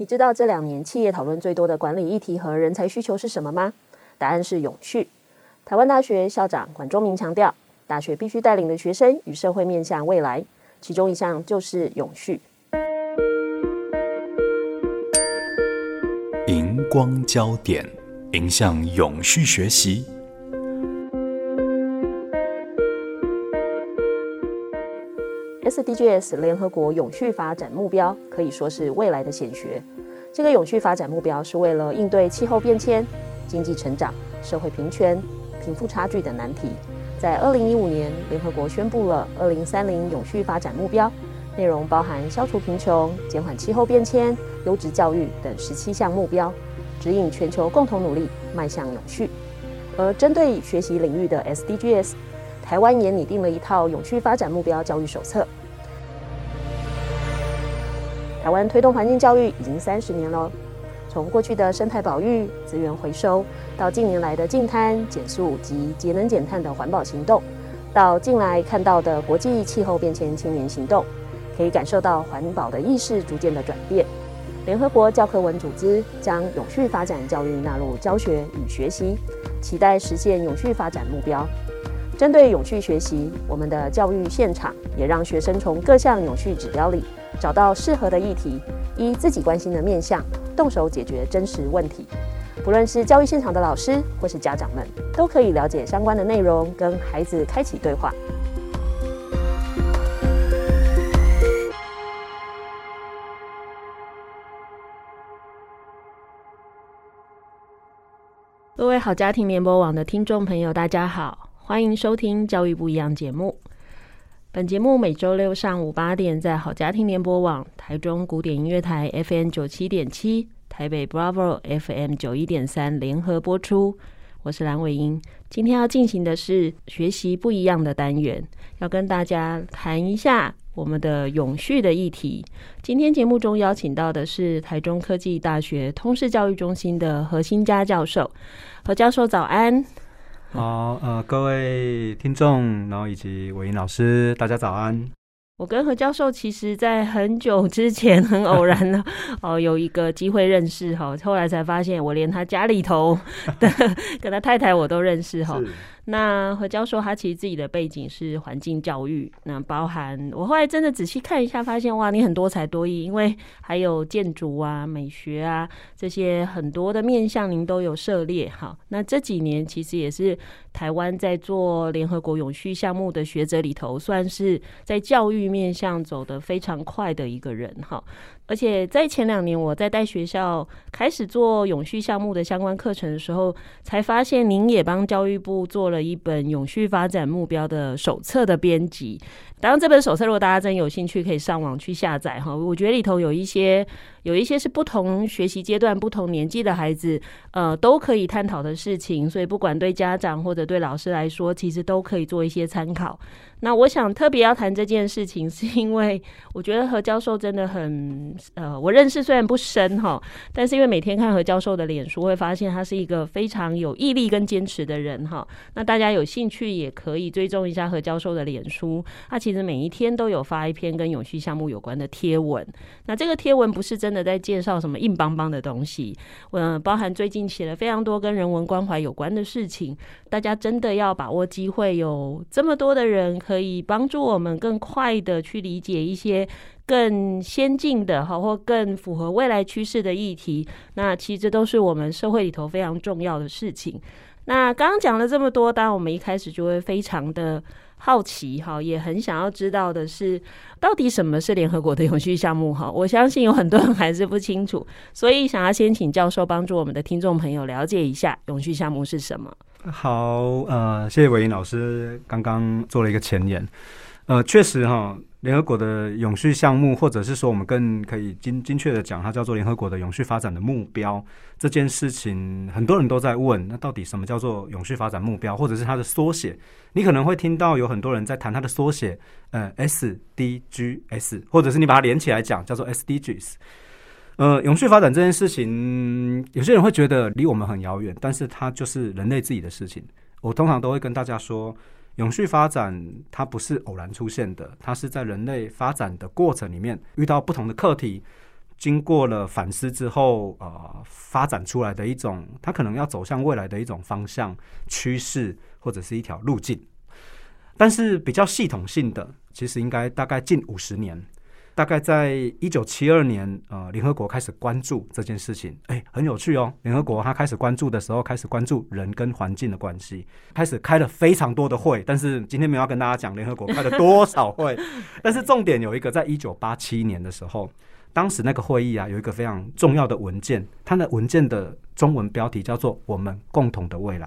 你知道这两年企业讨论最多的管理议题和人才需求是什么吗？答案是永续。台湾大学校长管中明强调，大学必须带领的学生与社会面向未来，其中一项就是永续。荧光焦点，迎向永续学习。SDGs 联合国永续发展目标可以说是未来的显学。这个永续发展目标是为了应对气候变迁、经济成长、社会平权、贫富差距等难题。在二零一五年，联合国宣布了二零三零永续发展目标，内容包含消除贫穷、减缓气候变迁、优质教育等十七项目标，指引全球共同努力迈向永续。而针对学习领域的 SDGs，台湾也拟定了一套永续发展目标教育手册。台湾推动环境教育已经三十年了，从过去的生态保育、资源回收，到近年来的净滩减塑及节能减碳的环保行动，到近来看到的国际气候变迁青年行动，可以感受到环保的意识逐渐的转变。联合国教科文组织将永续发展教育纳入教学与学习，期待实现永续发展目标。针对永续学习，我们的教育现场也让学生从各项永续指标里。找到适合的议题，依自己关心的面向，动手解决真实问题。不论是教育现场的老师或是家长们，都可以了解相关的内容，跟孩子开启对话。各位好家庭联播网的听众朋友，大家好，欢迎收听《教育不一样》节目。本节目每周六上午八点在好家庭联播网、台中古典音乐台 FM 九七点七、台北 Bravo FM 九一点三联合播出。我是蓝伟英，今天要进行的是学习不一样的单元，要跟大家谈一下我们的永续的议题。今天节目中邀请到的是台中科技大学通识教育中心的何新嘉教授。何教授早安。好，呃，各位听众，然后以及伟英老师，大家早安。我跟何教授其实，在很久之前很偶然的 哦，有一个机会认识哈，后来才发现，我连他家里头的 跟他太太我都认识哈。那何教授他其实自己的背景是环境教育，那包含我后来真的仔细看一下，发现哇，你很多才多艺，因为还有建筑啊、美学啊这些很多的面向，您都有涉猎哈。那这几年其实也是台湾在做联合国永续项目的学者里头，算是在教育面向走得非常快的一个人哈。而且在前两年，我在带学校开始做永续项目的相关课程的时候，才发现您也帮教育部做了一本永续发展目标的手册的编辑。当然，这本手册如果大家真有兴趣，可以上网去下载哈。我觉得里头有一些。有一些是不同学习阶段、不同年纪的孩子，呃，都可以探讨的事情，所以不管对家长或者对老师来说，其实都可以做一些参考。那我想特别要谈这件事情，是因为我觉得何教授真的很，呃，我认识虽然不深哈，但是因为每天看何教授的脸书，会发现他是一个非常有毅力跟坚持的人哈。那大家有兴趣也可以追踪一下何教授的脸书，他其其实每一天都有发一篇跟永续项目有关的贴文。那这个贴文不是真。的在介绍什么硬邦邦的东西，嗯，包含最近写了非常多跟人文关怀有关的事情。大家真的要把握机会，有这么多的人可以帮助我们更快的去理解一些更先进的哈，或更符合未来趋势的议题。那其实都是我们社会里头非常重要的事情。那刚刚讲了这么多，当然我们一开始就会非常的。好奇哈，也很想要知道的是，到底什么是联合国的永续项目哈？我相信有很多人还是不清楚，所以想要先请教授帮助我们的听众朋友了解一下永续项目是什么。好，呃，谢谢伟英老师刚刚做了一个前言。呃，确实哈，联合国的永续项目，或者是说我们更可以精精确的讲，它叫做联合国的永续发展的目标这件事情，很多人都在问，那到底什么叫做永续发展目标，或者是它的缩写？你可能会听到有很多人在谈它的缩写，呃，SDGs，或者是你把它连起来讲，叫做 SDGs。呃，永续发展这件事情，有些人会觉得离我们很遥远，但是它就是人类自己的事情。我通常都会跟大家说。永续发展它不是偶然出现的，它是在人类发展的过程里面遇到不同的课题，经过了反思之后，呃，发展出来的一种，它可能要走向未来的一种方向、趋势或者是一条路径。但是比较系统性的，其实应该大概近五十年。大概在一九七二年，呃，联合国开始关注这件事情，哎，很有趣哦。联合国它开始关注的时候，开始关注人跟环境的关系，开始开了非常多的会。但是今天没有要跟大家讲联合国开了多少会，但是重点有一个，在一九八七年的时候，当时那个会议啊，有一个非常重要的文件，它的文件的中文标题叫做《我们共同的未来》。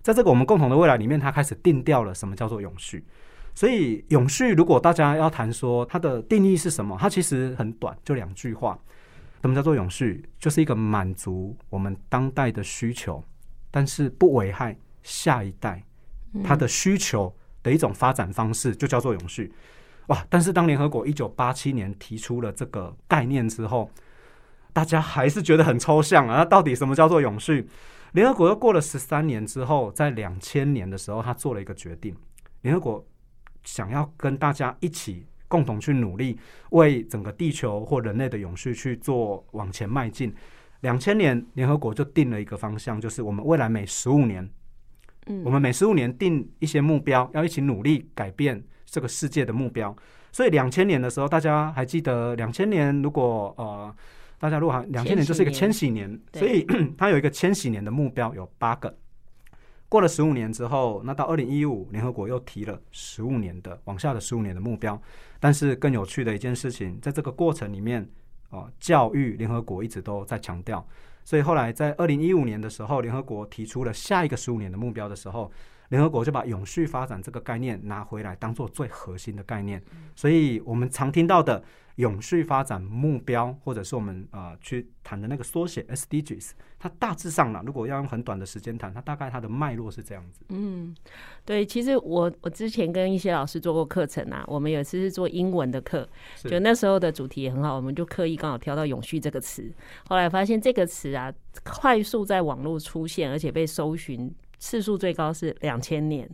在这个我们共同的未来里面，它开始定调了什么叫做永续。所以永续，如果大家要谈说它的定义是什么，它其实很短，就两句话。什么叫做永续？就是一个满足我们当代的需求，但是不危害下一代它的需求的一种发展方式，就叫做永续。哇！但是当联合国一九八七年提出了这个概念之后，大家还是觉得很抽象啊。那到底什么叫做永续？联合国又过了十三年之后，在两千年的时候，他做了一个决定，联合国。想要跟大家一起共同去努力，为整个地球或人类的永续去做往前迈进。两千年，联合国就定了一个方向，就是我们未来每十五年，嗯，我们每十五年定一些目标，要一起努力改变这个世界的目标。所以两千年的时候，大家还记得两千年？如果呃，大家如果还两千年就是一个千禧年，所以 它有一个千禧年的目标有八个。过了十五年之后，那到二零一五，联合国又提了十五年的往下的十五年的目标。但是更有趣的一件事情，在这个过程里面，呃，教育联合国一直都在强调。所以后来在二零一五年的时候，联合国提出了下一个十五年的目标的时候，联合国就把永续发展这个概念拿回来，当做最核心的概念。所以我们常听到的。永续发展目标，或者是我们啊、呃、去谈的那个缩写 SDGs，它大致上呢，如果要用很短的时间谈，它大概它的脉络是这样子。嗯，对，其实我我之前跟一些老师做过课程啊，我们有一次是做英文的课，就那时候的主题也很好，我们就刻意刚好挑到永续这个词，后来发现这个词啊，快速在网络出现，而且被搜寻。次数最高是两千年，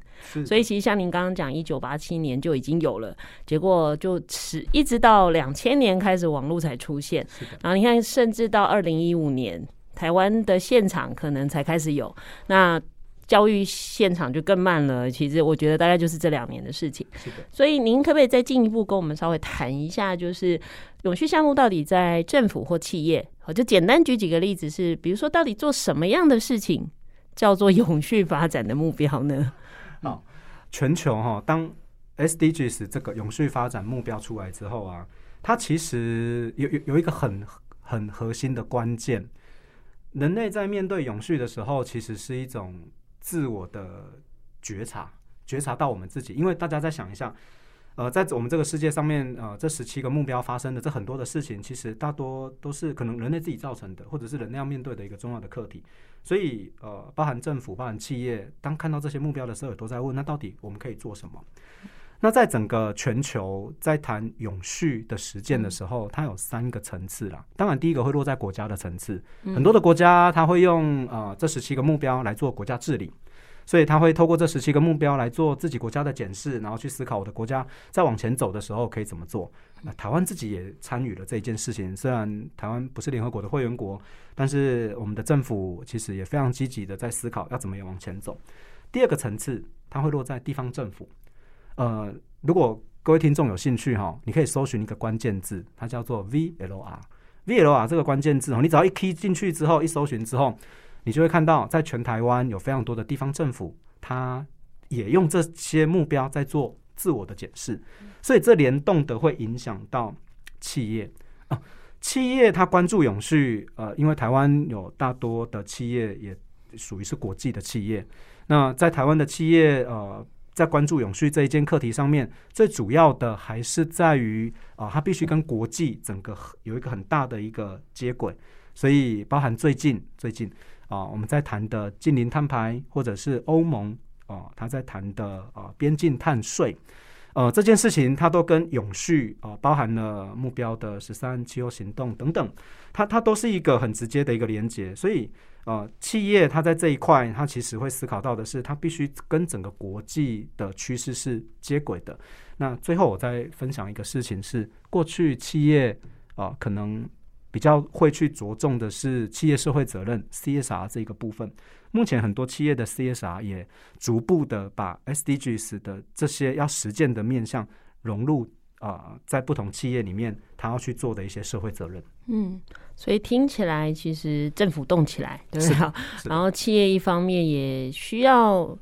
所以其实像您刚刚讲，一九八七年就已经有了，结果就迟一直到两千年开始网络才出现，然后你看，甚至到二零一五年，台湾的现场可能才开始有，那教育现场就更慢了。其实我觉得大概就是这两年的事情。所以您可不可以再进一步跟我们稍微谈一下，就是永续项目到底在政府或企业，我就简单举几个例子，是比如说到底做什么样的事情？叫做永续发展的目标呢？哦，全球哈，当 SDGs 这个永续发展目标出来之后啊，它其实有有有一个很很核心的关键，人类在面对永续的时候，其实是一种自我的觉察，觉察到我们自己，因为大家再想一下。呃，在我们这个世界上面，呃，这十七个目标发生的这很多的事情，其实大多都是可能人类自己造成的，或者是人类要面对的一个重要的课题。所以，呃，包含政府、包含企业，当看到这些目标的时候，也都在问：那到底我们可以做什么？那在整个全球在谈永续的实践的时候，它有三个层次啦。当然，第一个会落在国家的层次，很多的国家它会用呃这十七个目标来做国家治理。所以他会透过这十七个目标来做自己国家的检视，然后去思考我的国家在往前走的时候可以怎么做。那台湾自己也参与了这一件事情，虽然台湾不是联合国的会员国，但是我们的政府其实也非常积极的在思考要怎么样往前走。第二个层次，它会落在地方政府。呃，如果各位听众有兴趣哈，你可以搜寻一个关键字，它叫做 VLR。VLR 这个关键字哦，你只要一 T 进去之后，一搜寻之后。你就会看到，在全台湾有非常多的地方政府，他也用这些目标在做自我的检视，所以这联动的会影响到企业啊。企业它关注永续，呃，因为台湾有大多的企业也属于是国际的企业。那在台湾的企业，呃，在关注永续这一件课题上面，最主要的还是在于啊，它必须跟国际整个有一个很大的一个接轨。所以，包含最近最近啊，我们在谈的近邻碳排，或者是欧盟啊，他在谈的啊边境碳税，呃，这件事情它都跟永续啊，包含了目标的十三气候行动等等，它它都是一个很直接的一个连接。所以，呃，企业它在这一块，它其实会思考到的是，它必须跟整个国际的趋势是接轨的。那最后，我再分享一个事情是，过去企业啊，可能。比较会去着重的是企业社会责任 CSR 这个部分。目前很多企业的 CSR 也逐步的把 SDGs 的这些要实践的面向融入啊、呃，在不同企业里面，他要去做的一些社会责任。嗯，所以听起来其实政府动起来，对吧？然后企业一方面也需要，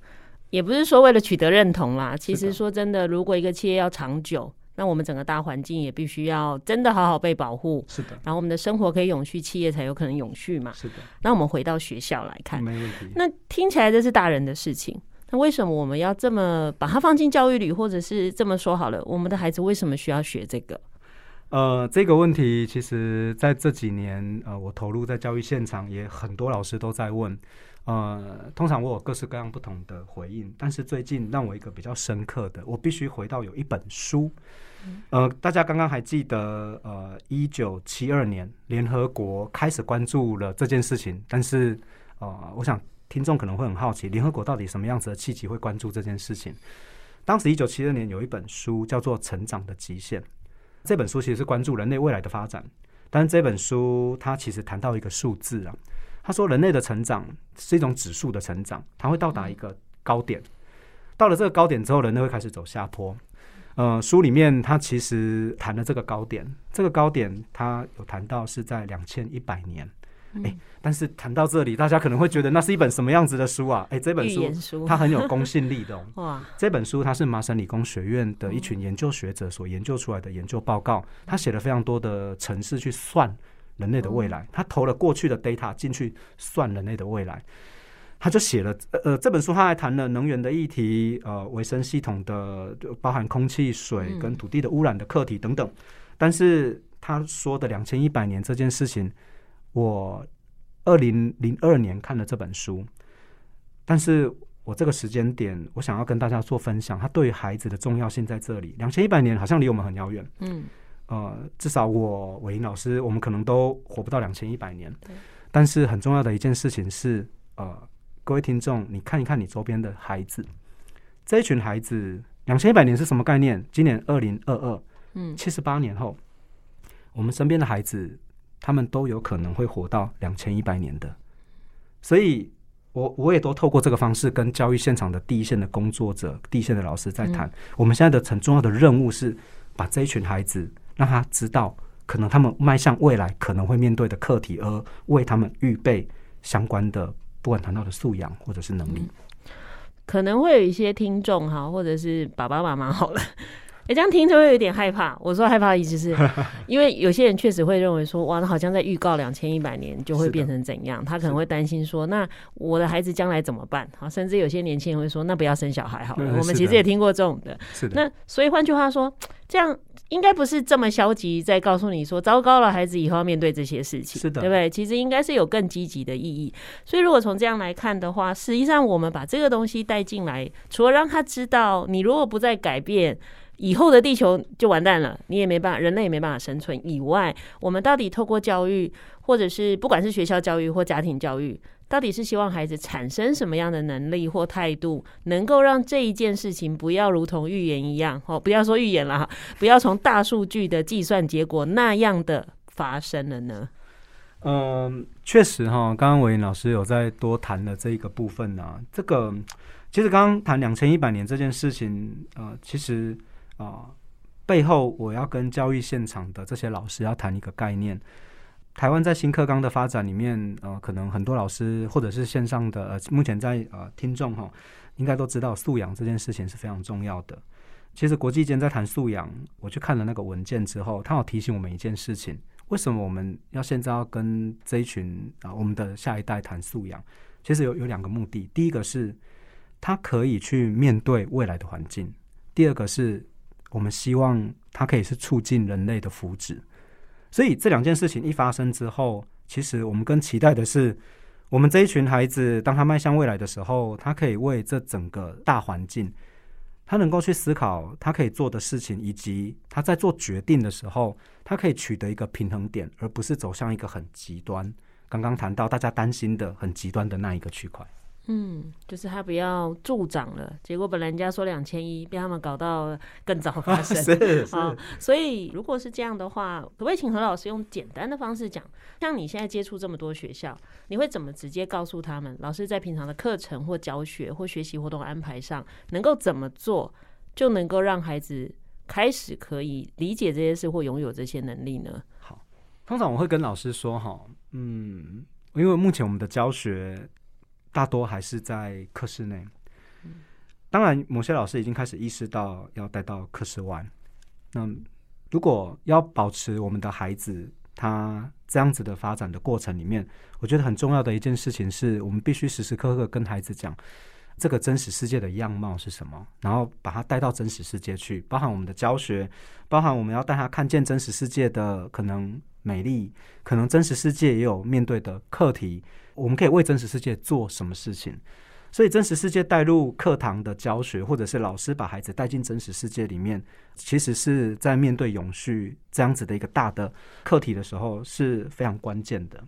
也不是说为了取得认同啦。其实说真的，如果一个企业要长久。那我们整个大环境也必须要真的好好被保护，是的。然后我们的生活可以永续，企业才有可能永续嘛，是的。那我们回到学校来看，没问题。那听起来这是大人的事情，那为什么我们要这么把它放进教育里，或者是这么说好了，我们的孩子为什么需要学这个？呃，这个问题其实在这几年，呃，我投入在教育现场，也很多老师都在问。呃，通常我有各式各样不同的回应，但是最近让我一个比较深刻的，我必须回到有一本书。呃，大家刚刚还记得，呃，一九七二年联合国开始关注了这件事情，但是呃，我想听众可能会很好奇，联合国到底什么样子的契机会关注这件事情？当时一九七二年有一本书叫做《成长的极限》，这本书其实是关注人类未来的发展，但是这本书它其实谈到一个数字啊。他说：“人类的成长是一种指数的成长，它会到达一个高点，到了这个高点之后，人类会开始走下坡。呃，书里面他其实谈了这个高点，这个高点他有谈到是在两千一百年。哎，但是谈到这里，大家可能会觉得那是一本什么样子的书啊？哎，这本书它很有公信力的哦。哇，这本书它是麻省理工学院的一群研究学者所研究出来的研究报告，他写了非常多的程式去算。”人类的未来，他投了过去的 data 进去算人类的未来，他就写了呃这本书，他还谈了能源的议题，呃维生系统的包含空气、水跟土地的污染的课题等等。但是他说的两千一百年这件事情，我二零零二年看了这本书，但是我这个时间点，我想要跟大家做分享，他对于孩子的重要性在这里。两千一百年好像离我们很遥远，嗯。呃，至少我伟林老师，我们可能都活不到两千一百年。对。但是很重要的一件事情是，呃，各位听众，你看一看你周边的孩子，这一群孩子，两千一百年是什么概念？今年二零二二，嗯，七十八年后，我们身边的孩子，他们都有可能会活到两千一百年的。所以我我也都透过这个方式跟教育现场的第一线的工作者、第一线的老师在谈。嗯。我们现在的很重要的任务是把这一群孩子。让他知道，可能他们迈向未来可能会面对的课题，而为他们预备相关的，不管谈到的素养或者是能力。可能会有一些听众哈，或者是爸爸妈妈好了。哎，这样听着会有点害怕。我说害怕的意思是，因为有些人确实会认为说，哇，那好像在预告两千一百年就会变成怎样？他可能会担心说，那我的孩子将来怎么办？好，甚至有些年轻人会说，那不要生小孩好了。我们其实也听过这种的。是的。那所以换句话说，这样应该不是这么消极，在告诉你说，糟糕了，孩子以后要面对这些事情，是的，对不对？其实应该是有更积极的意义。所以如果从这样来看的话，实际上我们把这个东西带进来，除了让他知道，你如果不再改变。以后的地球就完蛋了，你也没办法，人类也没办法生存。以外，我们到底透过教育，或者是不管是学校教育或家庭教育，到底是希望孩子产生什么样的能力或态度，能够让这一件事情不要如同预言一样，哦，不要说预言了哈，不要从大数据的计算结果那样的发生了呢？嗯，确实哈，刚刚伟老师有在多谈了这一个部分呢、啊。这个其实刚刚谈两千一百年这件事情，呃，其实。啊、背后我要跟教育现场的这些老师要谈一个概念。台湾在新课纲的发展里面，呃，可能很多老师或者是线上的呃，目前在呃听众哈，应该都知道素养这件事情是非常重要的。其实国际间在谈素养，我去看了那个文件之后，他有提醒我们一件事情：为什么我们要现在要跟这一群啊、我们的下一代谈素养？其实有有两个目的，第一个是。他可以去面对未来的环境。第二个是我们希望它可以是促进人类的福祉。所以这两件事情一发生之后，其实我们更期待的是，我们这一群孩子，当他迈向未来的时候，他可以为这整个大环境，他能够去思考他可以做的事情，以及他在做决定的时候，他可以取得一个平衡点，而不是走向一个很极端。刚刚谈到大家担心的很极端的那一个区块。嗯，就是他不要助长了，结果本来人家说两千一，被他们搞到更早发生。是 是、哦。所以如果是这样的话，可不可以请何老师用简单的方式讲？像你现在接触这么多学校，你会怎么直接告诉他们，老师在平常的课程或教学或学习活动安排上，能够怎么做，就能够让孩子开始可以理解这些事或拥有这些能力呢？好，通常我会跟老师说，哈，嗯，因为目前我们的教学。大多还是在课室内，当然，某些老师已经开始意识到要带到课室外。那如果要保持我们的孩子他这样子的发展的过程里面，我觉得很重要的一件事情是我们必须时时刻刻跟孩子讲这个真实世界的样貌是什么，然后把他带到真实世界去，包含我们的教学，包含我们要带他看见真实世界的可能美丽，可能真实世界也有面对的课题。我们可以为真实世界做什么事情？所以，真实世界带入课堂的教学，或者是老师把孩子带进真实世界里面，其实是在面对永续这样子的一个大的课题的时候是非常关键的。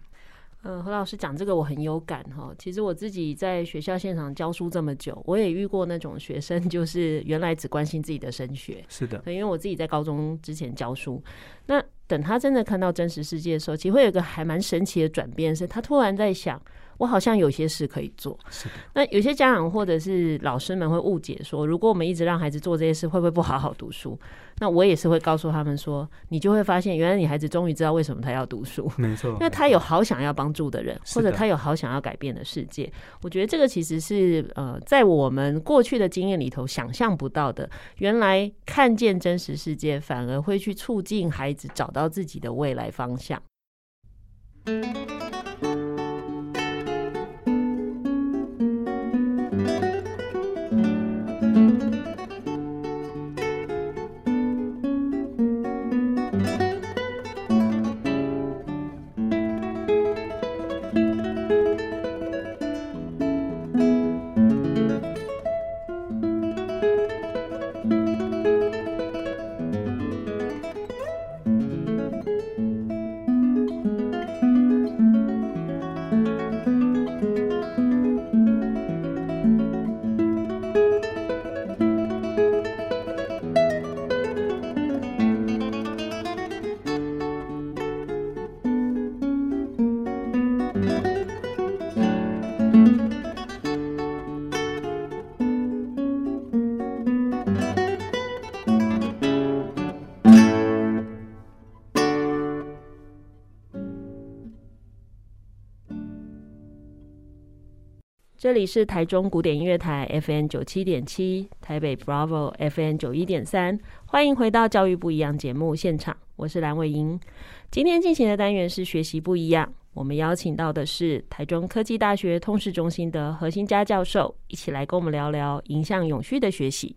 嗯，何老师讲这个我很有感哈。其实我自己在学校现场教书这么久，我也遇过那种学生，就是原来只关心自己的升学。是的，因为我自己在高中之前教书，那等他真的看到真实世界的时候，其实会有一个还蛮神奇的转变，是他突然在想。我好像有些事可以做。是。那有些家长或者是老师们会误解说，如果我们一直让孩子做这些事，会不会不好好读书？那我也是会告诉他们说，你就会发现，原来你孩子终于知道为什么他要读书。没错。因为他有好想要帮助的人，或者他有好想要改变的世界。我觉得这个其实是呃，在我们过去的经验里头想象不到的。原来看见真实世界，反而会去促进孩子找到自己的未来方向。这里是台中古典音乐台 FM 九七点七，台北 Bravo FM 九一点三，欢迎回到教育不一样节目现场，我是蓝伟莹。今天进行的单元是学习不一样，我们邀请到的是台中科技大学通识中心的核心家教授，一起来跟我们聊聊影响永续的学习。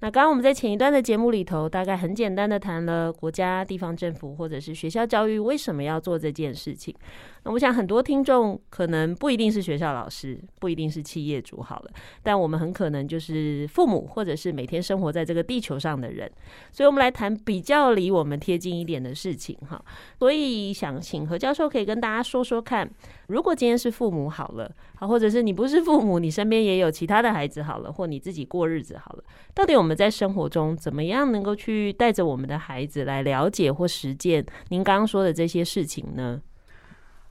那刚刚我们在前一段的节目里头，大概很简单的谈了国家、地方政府或者是学校教育为什么要做这件事情。那我想很多听众可能不一定是学校老师，不一定是企业主好了，但我们很可能就是父母或者是每天生活在这个地球上的人。所以我们来谈比较离我们贴近一点的事情哈。所以想请何教授可以跟大家说说看，如果今天是父母好了，好，或者是你不是父母，你身边也有其他的孩子好了，或你自己过日子好了，到底我们们在生活中怎么样能够去带着我们的孩子来了解或实践您刚刚说的这些事情呢？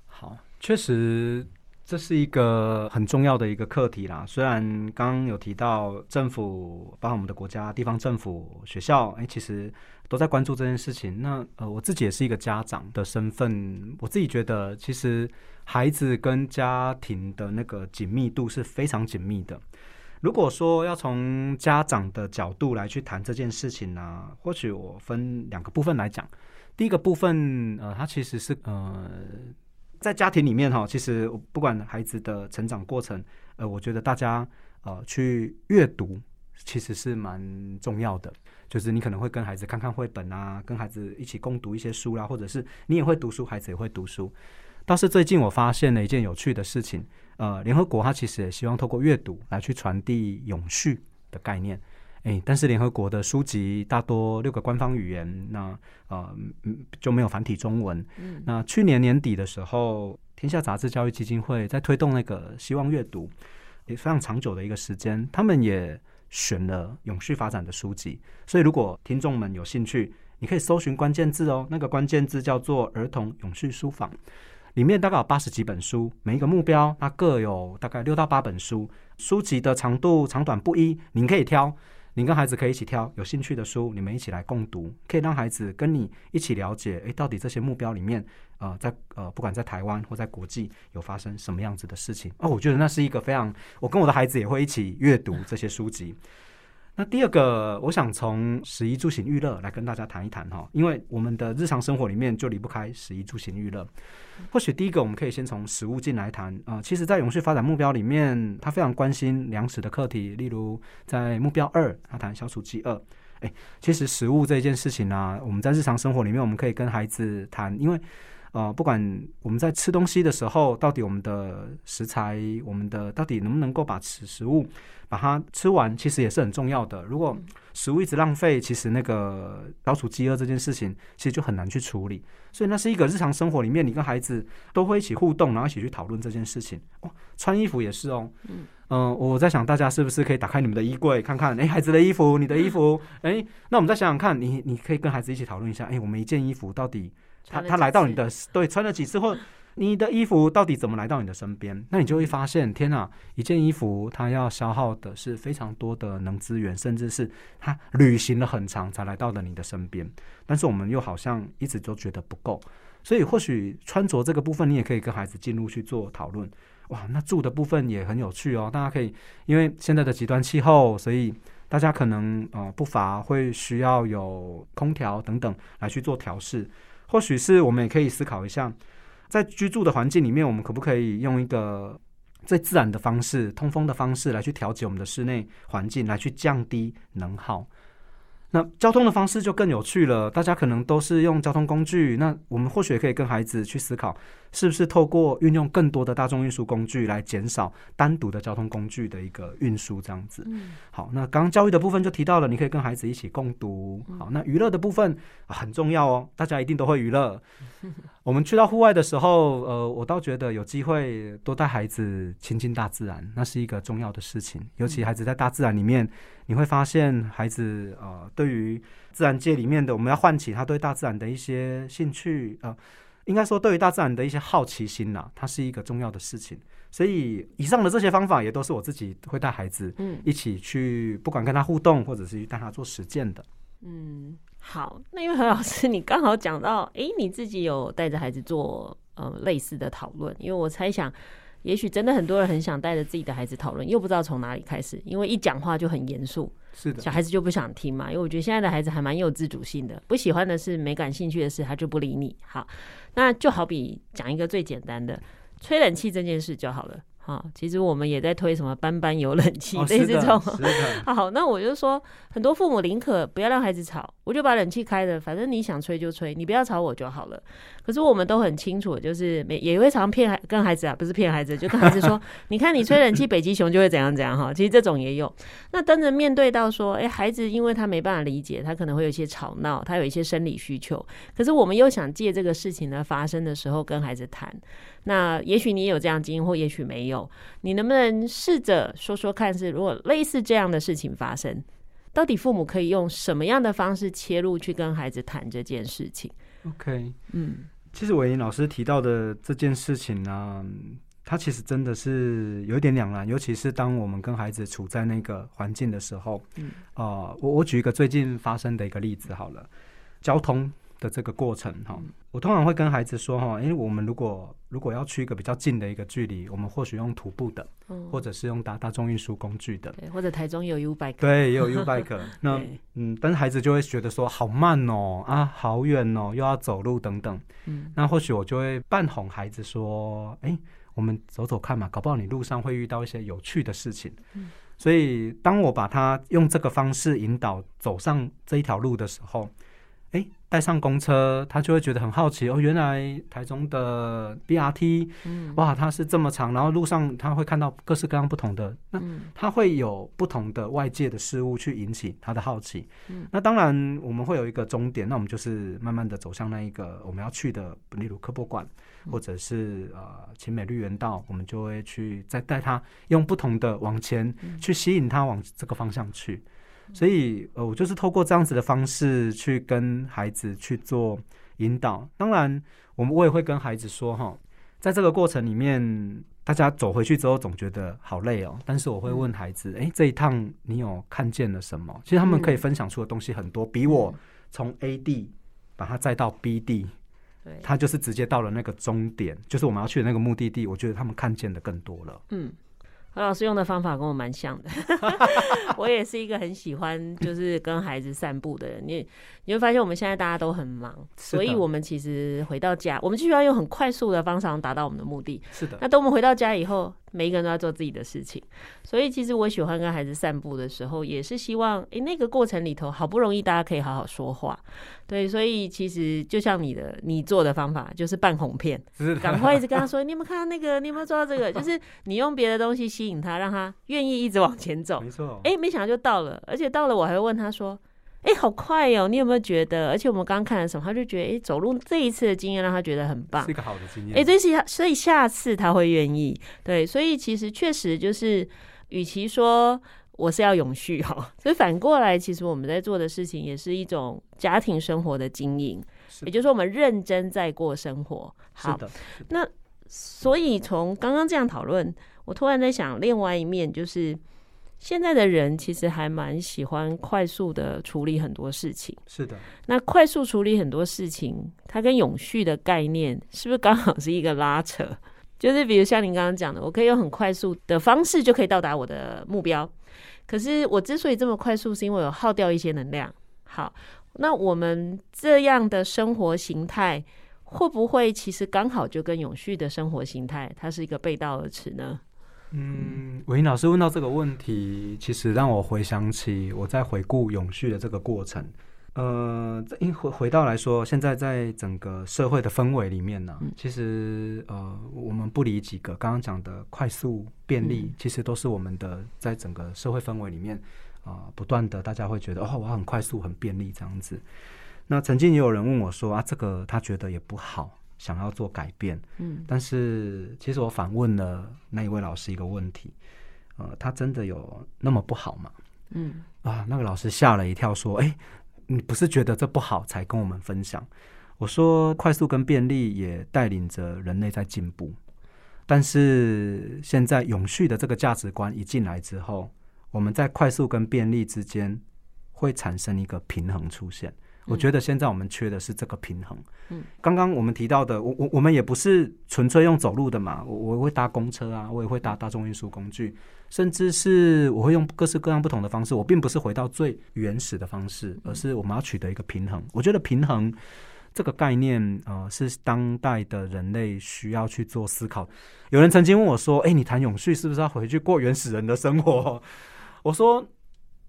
好，确实这是一个很重要的一个课题啦。虽然刚刚有提到政府，包括我们的国家、地方政府、学校，哎，其实都在关注这件事情。那呃，我自己也是一个家长的身份，我自己觉得，其实孩子跟家庭的那个紧密度是非常紧密的。如果说要从家长的角度来去谈这件事情呢、或许我分两个部分来讲。第一个部分，呃，它其实是呃，在家庭里面哈，其实不管孩子的成长过程，呃，我觉得大家呃去阅读，其实是蛮重要的。就是你可能会跟孩子看看绘本啊，跟孩子一起共读一些书啦、或者是你也会读书，孩子也会读书。但是最近我发现了一件有趣的事情，呃，联合国它其实也希望透过阅读来去传递永续的概念。诶，但是联合国的书籍大多六个官方语言，那呃就没有繁体中文。嗯，那去年年底的时候，天下杂志教育基金会在推动那个希望阅读，也非常长久的一个时间，他们也。选了永续发展的书籍，所以如果听众们有兴趣，你可以搜寻关键字哦。那个关键字叫做“儿童永续书坊”，里面大概有八十几本书，每一个目标它各有大概六到八本书，书籍的长度长短不一，您可以挑。您跟孩子可以一起挑有兴趣的书，你们一起来共读，可以让孩子跟你一起了解，诶，到底这些目标里面，呃，在呃，不管在台湾或在国际有发生什么样子的事情。哦，我觉得那是一个非常，我跟我的孩子也会一起阅读这些书籍。那第二个，我想从食衣住行娱乐来跟大家谈一谈哈，因为我们的日常生活里面就离不开食衣住行娱乐。或许第一个，我们可以先从食物进来谈啊。其实，在永续发展目标里面，他非常关心粮食的课题，例如在目标二，他谈消除饥饿。诶，其实食物这件事情呢、我们在日常生活里面，我们可以跟孩子谈，因为。呃，不管我们在吃东西的时候，到底我们的食材，我们的到底能不能够把吃食物把它吃完，其实也是很重要的。如果食物一直浪费，其实那个消除饥饿这件事情，其实就很难去处理。所以那是一个日常生活里面，你跟孩子都会一起互动，然后一起去讨论这件事情。哦，穿衣服也是哦。嗯，呃，我在想，大家是不是可以打开你们的衣柜，看看，哎，孩子的衣服，你的衣服，哎，那我们再想想看，你你可以跟孩子一起讨论一下，哎，我们一件衣服到底。他他来到你的对，穿了几次，或 你的衣服到底怎么来到你的身边？那你就会发现，天哪！一件衣服它要消耗的是非常多的能资源，甚至是它旅行了很长才来到了你的身边。但是我们又好像一直都觉得不够，所以或许穿着这个部分，你也可以跟孩子进入去做讨论。哇，那住的部分也很有趣哦。大家可以因为现在的极端气候，所以大家可能呃不乏会需要有空调等等来去做调试。或许是我们也可以思考一下，在居住的环境里面，我们可不可以用一个最自然的方式、通风的方式来去调节我们的室内环境，来去降低能耗。那交通的方式就更有趣了，大家可能都是用交通工具，那我们或许也可以跟孩子去思考，是不是透过运用更多的大众运输工具来减少单独的交通工具的一个运输，这样子。嗯。好，那刚刚教育的部分就提到了，你可以跟孩子一起共读。好，那娱乐的部分很重要哦，大家一定都会娱乐。我们去到户外的时候，呃，我倒觉得有机会多带孩子亲近大自然，那是一个重要的事情，尤其孩子在大自然里面。你会发现，孩子呃，对于自然界里面的，我们要唤起他对大自然的一些兴趣，呃，应该说对于大自然的一些好奇心呐，它是一个重要的事情。所以，以上的这些方法也都是我自己会带孩子嗯一起去，不管跟他互动，或者是带他做实践的。嗯，好，那因为何老师你刚好讲到，诶，你自己有带着孩子做呃类似的讨论，因为我猜想。也许真的很多人很想带着自己的孩子讨论，又不知道从哪里开始，因为一讲话就很严肃，是的，小孩子就不想听嘛。因为我觉得现在的孩子还蛮有自主性的，不喜欢的事、没感兴趣的事，他就不理你。好，那就好比讲一个最简单的，吹冷气这件事就好了。啊，其实我们也在推什么班班有冷气，类似这种。好，那我就说，很多父母宁可不要让孩子吵，我就把冷气开了，反正你想吹就吹，你不要吵我就好了。可是我们都很清楚，就是每也会常骗孩跟孩子啊，不是骗孩子，就跟孩子说，你看你吹冷气，北极熊就会怎样怎样哈。其实这种也有。那当着面对到说，哎，孩子因为他没办法理解，他可能会有一些吵闹，他有一些生理需求。可是我们又想借这个事情呢发生的时候跟孩子谈。那也许你也有这样经验，或也许没有。你能不能试着说说看，是如果类似这样的事情发生，到底父母可以用什么样的方式切入去跟孩子谈这件事情？OK，嗯，其实伟英老师提到的这件事情呢、啊，他其实真的是有点两难，尤其是当我们跟孩子处在那个环境的时候。嗯，啊、呃，我我举一个最近发生的一个例子好了，交通。的这个过程哈，我通常会跟孩子说哈，因为我们如果如果要去一个比较近的一个距离，我们或许用徒步的，或者是用搭大众运输工具的，或者台中有 U bike，对，也有 U bike。那嗯，但是孩子就会觉得说好慢哦，啊，好远哦，又要走路等等。嗯，那或许我就会半哄孩子说，哎，我们走走看嘛，搞不好你路上会遇到一些有趣的事情。所以当我把他用这个方式引导走上这一条路的时候，哎，带上公车，他就会觉得很好奇哦，原来台中的 BRT，嗯，哇，它是这么长，然后路上他会看到各式各样不同的，那他会有不同的外界的事物去引起他的好奇。嗯，那当然我们会有一个终点，那我们就是慢慢的走向那一个我们要去的，例如科博馆，或者是呃秦美绿园道，我们就会去再带他用不同的往前去吸引他往这个方向去。所以，呃，我就是透过这样子的方式去跟孩子去做引导。当然，我们我也会跟孩子说，哈，在这个过程里面，大家走回去之后总觉得好累哦。但是我会问孩子，哎，这一趟你有看见了什么？其实他们可以分享出的东西很多，比我从 A 地把它载到 B 地，对，他就是直接到了那个终点，就是我们要去的那个目的地。我觉得他们看见的更多了。嗯。何老师用的方法跟我蛮像的，我也是一个很喜欢就是跟孩子散步的人。你你会发现我们现在大家都很忙，所以我们其实回到家，我们就需要用很快速的方式达到我们的目的。是的。那等我们回到家以后，每一个人都要做自己的事情，所以其实我喜欢跟孩子散步的时候，也是希望，诶，那个过程里头好不容易大家可以好好说话，对，所以其实就像你的你做的方法，就是半哄骗，赶快一直跟他说，你有没有看到那个？你有没有做到这个？就是你用别的东西吸引他，让他愿意一直往前走。没错，诶，没想到就到了，而且到了我还会问他说。哎、欸，好快哦！你有没有觉得？而且我们刚刚看了什么，他就觉得，哎、欸，走路这一次的经验让他觉得很棒，是一个好的经验。哎、欸，这是所以下次他会愿意。对，所以其实确实就是，与其说我是要永续哈，所以反过来，其实我们在做的事情也是一种家庭生活的经营，也就是说，我们认真在过生活。是的。那所以从刚刚这样讨论，我突然在想，另外一面就是。现在的人其实还蛮喜欢快速的处理很多事情。是的，那快速处理很多事情，它跟永续的概念是不是刚好是一个拉扯？就是比如像您刚刚讲的，我可以用很快速的方式就可以到达我的目标。可是我之所以这么快速，是因为我耗掉一些能量。好，那我们这样的生活形态，会不会其实刚好就跟永续的生活形态，它是一个背道而驰呢？嗯，伟英老师问到这个问题，其实让我回想起我在回顾永续的这个过程。呃，因回回到来说，现在在整个社会的氛围里面呢，其实呃，我们不离几个刚刚讲的快速便利，其实都是我们的在整个社会氛围里面啊，不断的大家会觉得哦，我很快速很便利这样子。那曾经也有人问我说啊，这个他觉得也不好。想要做改变，嗯，但是其实我反问了那一位老师一个问题，呃，他真的有那么不好吗？嗯，啊，那个老师吓了一跳，说：“哎，你不是觉得这不好才跟我们分享？”我说：“快速跟便利也带领着人类在进步，但是现在永续的这个价值观一进来之后，我们在快速跟便利之间会产生一个平衡出现。”我觉得现在我们缺的是这个平衡。嗯，刚刚我们提到的，我我我们也不是纯粹用走路的嘛，我我会搭公车啊，我也会搭大众运输工具，甚至是我会用各式各样不同的方式。我并不是回到最原始的方式，而是我们要取得一个平衡。我觉得平衡这个概念，呃，是当代的人类需要去做思考。有人曾经问我说：“哎，你谈永续是不是要回去过原始人的生活？”我说。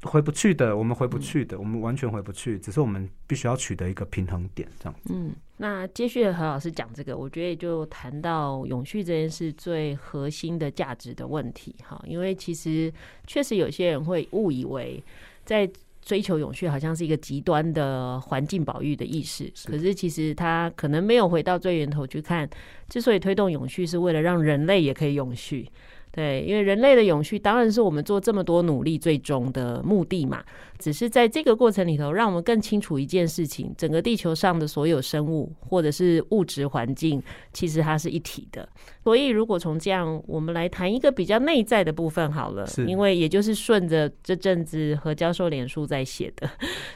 回不去的，我们回不去的，嗯、我们完全回不去。只是我们必须要取得一个平衡点，这样子。嗯，那接续的何老师讲这个，我觉得也就谈到永续这件事最核心的价值的问题哈。因为其实确实有些人会误以为在追求永续，好像是一个极端的环境保育的意识。可是其实他可能没有回到最源头去看，之所以推动永续，是为了让人类也可以永续。对，因为人类的永续当然是我们做这么多努力最终的目的嘛。只是在这个过程里头，让我们更清楚一件事情：整个地球上的所有生物或者是物质环境，其实它是一体的。所以，如果从这样，我们来谈一个比较内在的部分好了，因为也就是顺着这阵子何教授脸书在写的，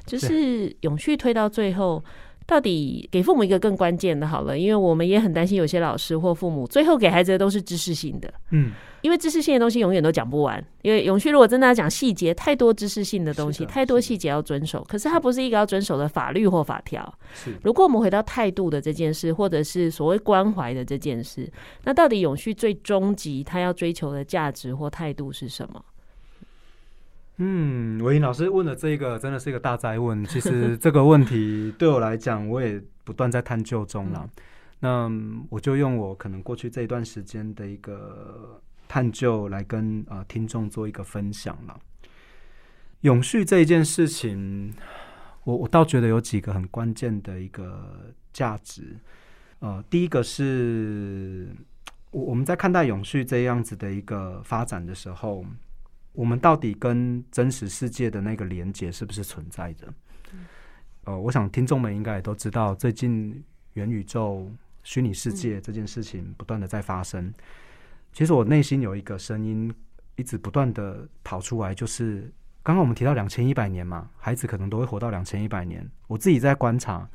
就是永续推到最后。到底给父母一个更关键的，好了，因为我们也很担心有些老师或父母最后给孩子的都是知识性的，嗯，因为知识性的东西永远都讲不完。因为永续如果真的要讲细节，太多知识性的东西，太多细节要遵守，可是它不是一个要遵守的法律或法条。是，如果我们回到态度的这件事，或者是所谓关怀的这件事，那到底永续最终极他要追求的价值或态度是什么？嗯，伟莹老师问的这个真的是一个大灾问。其实这个问题对我来讲，我也不断在探究中了。那我就用我可能过去这一段时间的一个探究来跟呃听众做一个分享了。永续这一件事情，我我倒觉得有几个很关键的一个价值。呃，第一个是我我们在看待永续这样子的一个发展的时候。我们到底跟真实世界的那个连接是不是存在的？呃，我想听众们应该也都知道，最近元宇宙、虚拟世界这件事情不断的在发生。其实我内心有一个声音一直不断的跑出来，就是刚刚我们提到两千一百年嘛，孩子可能都会活到两千一百年。我自己在观察，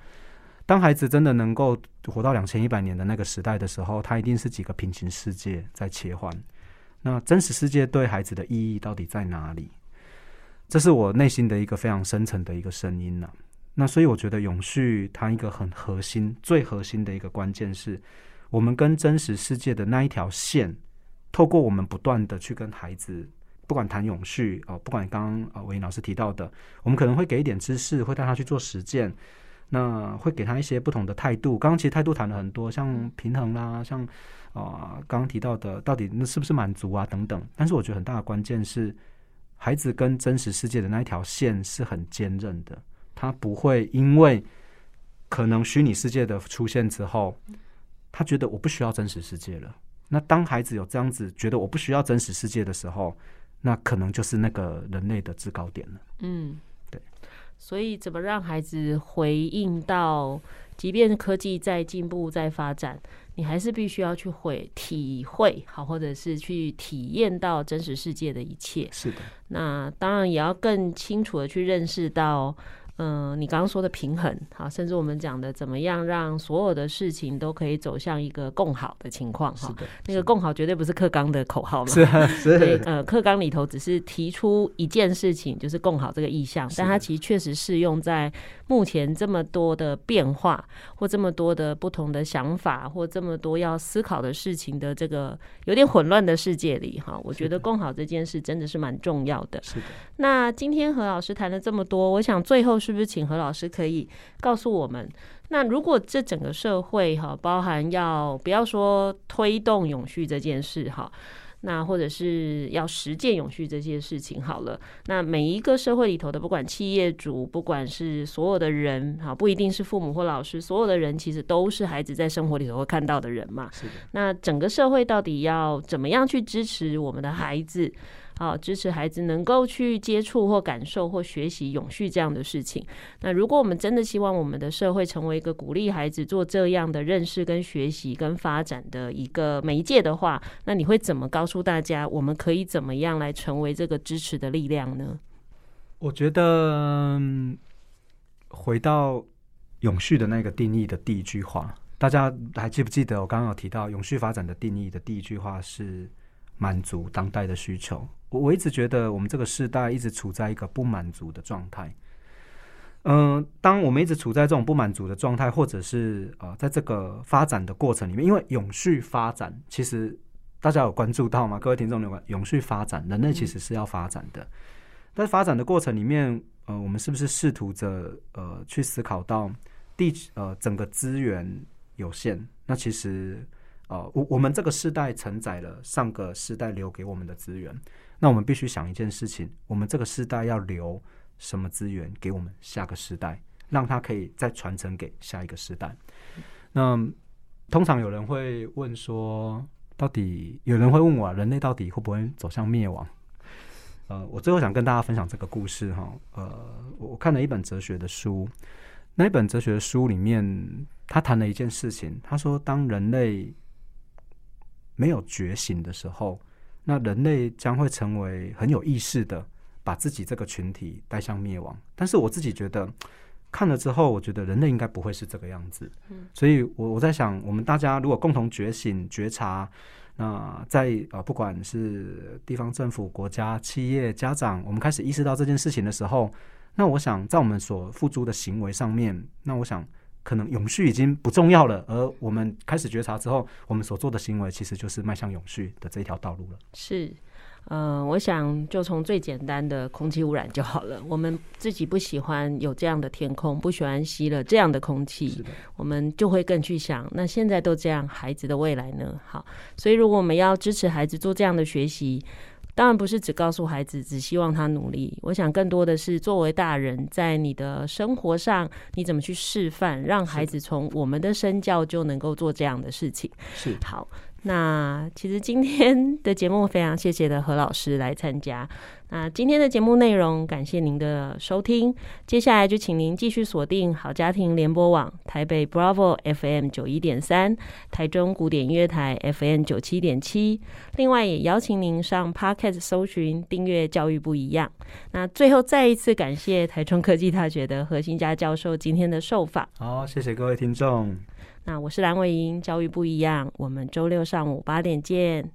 当孩子真的能够活到两千一百年的那个时代的时候，他一定是几个平行世界在切换。那真实世界对孩子的意义到底在哪里？这是我内心的一个非常深层的一个声音呢、那所以我觉得永续它一个很核心、最核心的一个关键是，我们跟真实世界的那一条线，透过我们不断的去跟孩子，不管谈永续哦，不管刚刚啊伟老师提到的，我们可能会给一点知识，会带他去做实践。那会给他一些不同的态度。刚刚其实态度谈了很多，像平衡啦，像啊、刚刚提到的，到底那是不是满足啊等等。但是我觉得很大的关键是，孩子跟真实世界的那一条线是很坚韧的，他不会因为可能虚拟世界的出现之后，他觉得我不需要真实世界了。那当孩子有这样子觉得我不需要真实世界的时候，那可能就是那个人类的制高点了。嗯。对所以，怎么让孩子回应到，即便科技在进步、在发展，你还是必须要去会体会好，或者是去体验到真实世界的一切。是的，那当然也要更清楚的去认识到。嗯、呃，你刚刚说的平衡，好，甚至我们讲的怎么样让所有的事情都可以走向一个共好的情况哈。那个共好绝对不是克刚的口号嘛。是是。所以呃，克刚里头只是提出一件事情，就是共好这个意向，但它其实确实适用在目前这么多的变化或这么多的不同的想法或这么多要思考的事情的这个有点混乱的世界里哈。我觉得共好这件事真的是蛮重要的。是的。那今天何老师谈了这么多，我想最后。是不是请何老师可以告诉我们？那如果这整个社会哈，包含要不要说推动永续这件事哈，那或者是要实践永续这件事情好了，那每一个社会里头的，不管企业主，不管是所有的人哈，不一定是父母或老师，所有的人其实都是孩子在生活里头会看到的人嘛。是的。那整个社会到底要怎么样去支持我们的孩子？好，支持孩子能够去接触或感受或学习永续这样的事情。那如果我们真的希望我们的社会成为一个鼓励孩子做这样的认识跟学习跟发展的一个媒介的话，那你会怎么告诉大家，我们可以怎么样来成为这个支持的力量呢？我觉得回到永续的那个定义的第一句话，大家还记不记得我刚刚有提到永续发展的定义的第一句话是满足当代的需求。我我一直觉得，我们这个时代一直处在一个不满足的状态。嗯、呃，当我们一直处在这种不满足的状态，或者是呃，在这个发展的过程里面，因为永续发展，其实大家有关注到吗？各位听众有关永续发展，人类其实是要发展的。在、嗯、发展的过程里面，呃，我们是不是试图着呃去思考到地呃整个资源有限？那其实呃，我我们这个世代承载了上个世代留给我们的资源。那我们必须想一件事情：我们这个时代要留什么资源给我们下个时代，让它可以再传承给下一个时代。那通常有人会问说，到底有人会问我，人类到底会不会走向灭亡？呃，我最后想跟大家分享这个故事哈。呃，我看了一本哲学的书，那一本哲学的书里面，他谈了一件事情。他说，当人类没有觉醒的时候。那人类将会成为很有意识的，把自己这个群体带向灭亡。但是我自己觉得，看了之后，我觉得人类应该不会是这个样子。所以我我在想，我们大家如果共同觉醒、觉察，那在呃，不管是地方政府、国家、企业、家长，我们开始意识到这件事情的时候，那我想在我们所付诸的行为上面，那我想可能永续已经不重要了，而我们开始觉察之后，我们所做的行为其实就是迈向永续的这一条道路了。是。嗯、呃，我想就从最简单的空气污染就好了。我们自己不喜欢有这样的天空，不喜欢吸了这样的空气，我们就会更去想，那现在都这样，孩子的未来呢？好，所以如果我们要支持孩子做这样的学习，当然不是只告诉孩子，只希望他努力。我想更多的是作为大人，在你的生活上，你怎么去示范，让孩子从我们的身教就能够做这样的事情。是好。那其实今天的节目非常谢谢的何老师来参加。那今天的节目内容，感谢您的收听。接下来就请您继续锁定好家庭联播网台北 Bravo FM 九一点三，台中古典音乐台 FM 九七点七。另外也邀请您上 Podcast 搜寻订阅教育不一样。那最后再一次感谢台中科技大学的何欣嘉教授今天的受访。好，谢谢各位听众。那我是蓝伟莹，教育不一样，我们周六上午八点见。